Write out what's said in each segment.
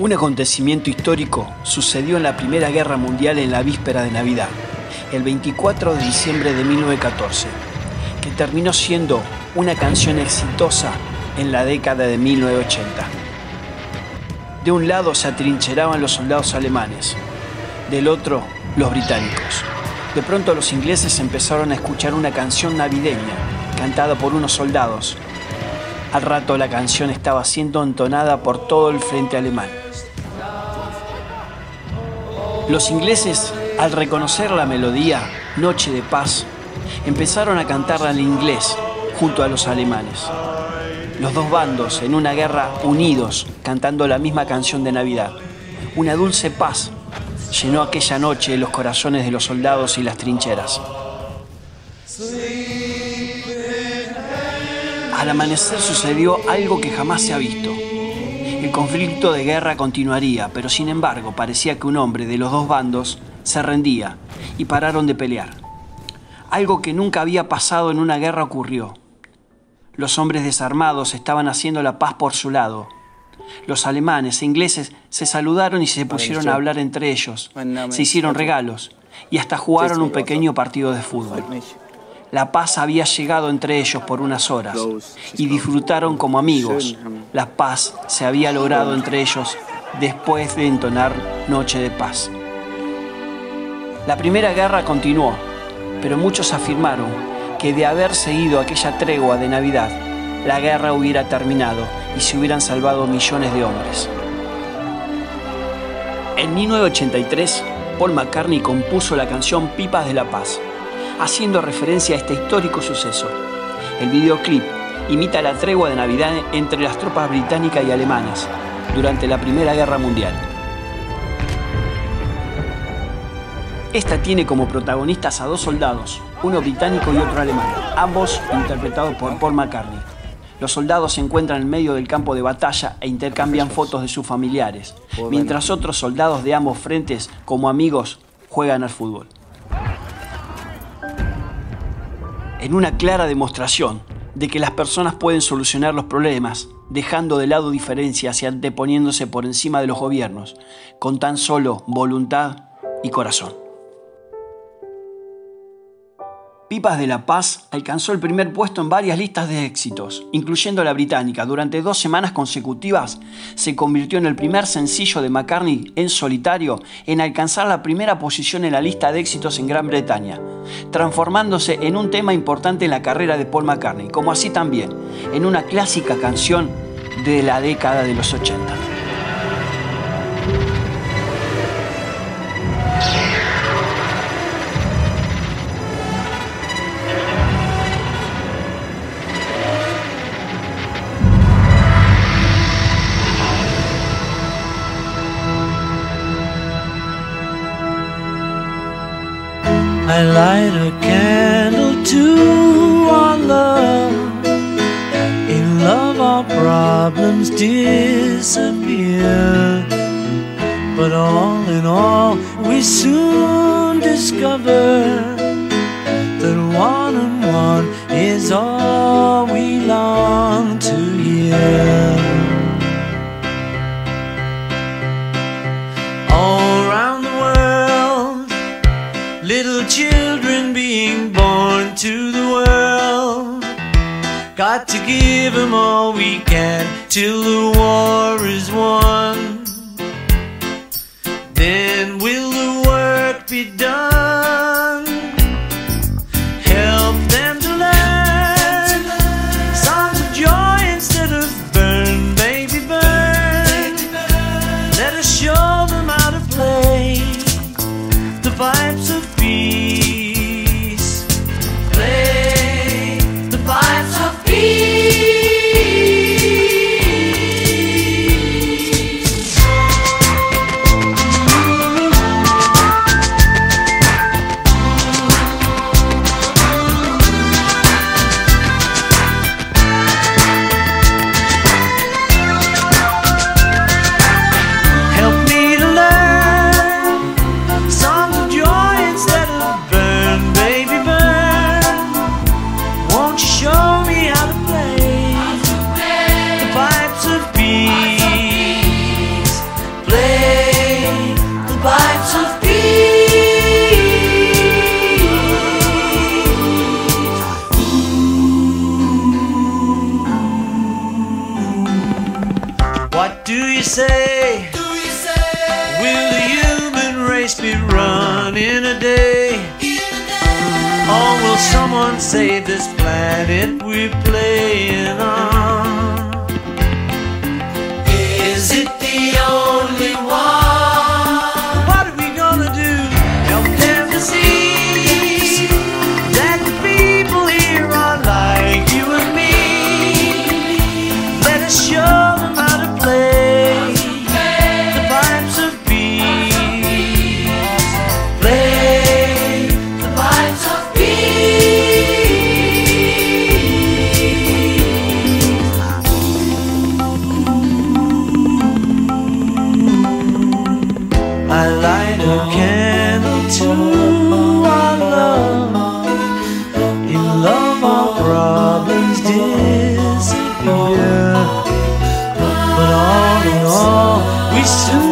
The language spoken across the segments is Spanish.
Un acontecimiento histórico sucedió en la Primera Guerra Mundial en la víspera de Navidad, el 24 de diciembre de 1914, que terminó siendo una canción exitosa en la década de 1980. De un lado se atrincheraban los soldados alemanes, del otro los británicos. De pronto los ingleses empezaron a escuchar una canción navideña cantada por unos soldados. Al rato la canción estaba siendo entonada por todo el frente alemán. Los ingleses, al reconocer la melodía Noche de Paz, empezaron a cantarla en inglés junto a los alemanes. Los dos bandos en una guerra unidos cantando la misma canción de Navidad. Una dulce paz llenó aquella noche los corazones de los soldados y las trincheras. Al amanecer sucedió algo que jamás se ha visto. El conflicto de guerra continuaría, pero sin embargo parecía que un hombre de los dos bandos se rendía y pararon de pelear. Algo que nunca había pasado en una guerra ocurrió. Los hombres desarmados estaban haciendo la paz por su lado. Los alemanes e ingleses se saludaron y se pusieron a hablar entre ellos. Se hicieron regalos y hasta jugaron un pequeño partido de fútbol. La paz había llegado entre ellos por unas horas y disfrutaron como amigos. La paz se había logrado entre ellos después de entonar Noche de Paz. La primera guerra continuó, pero muchos afirmaron que de haber seguido aquella tregua de Navidad, la guerra hubiera terminado y se hubieran salvado millones de hombres. En 1983, Paul McCartney compuso la canción Pipas de la Paz haciendo referencia a este histórico suceso. El videoclip imita la tregua de Navidad entre las tropas británicas y alemanas durante la Primera Guerra Mundial. Esta tiene como protagonistas a dos soldados, uno británico y otro alemán, ambos interpretados por Paul McCartney. Los soldados se encuentran en medio del campo de batalla e intercambian fotos de sus familiares, mientras otros soldados de ambos frentes, como amigos, juegan al fútbol. En una clara demostración de que las personas pueden solucionar los problemas, dejando de lado diferencias y anteponiéndose por encima de los gobiernos, con tan solo voluntad y corazón. Pipas de la Paz alcanzó el primer puesto en varias listas de éxitos, incluyendo la británica. Durante dos semanas consecutivas se convirtió en el primer sencillo de McCartney en solitario en alcanzar la primera posición en la lista de éxitos en Gran Bretaña, transformándose en un tema importante en la carrera de Paul McCartney, como así también en una clásica canción de la década de los 80. I light a candle to our love. In love, our problems disappear. But all in all, we soon discover that one and one is all we long to hear. Got to give them all we can till the war is won. Then will the work be done? Be run in a day? Or will someone save this planet we're playing on? I light a candle to our love. In love, our problems disappear. But all in all, we soon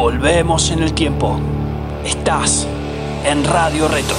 Volvemos en el tiempo. Estás en Radio Retro.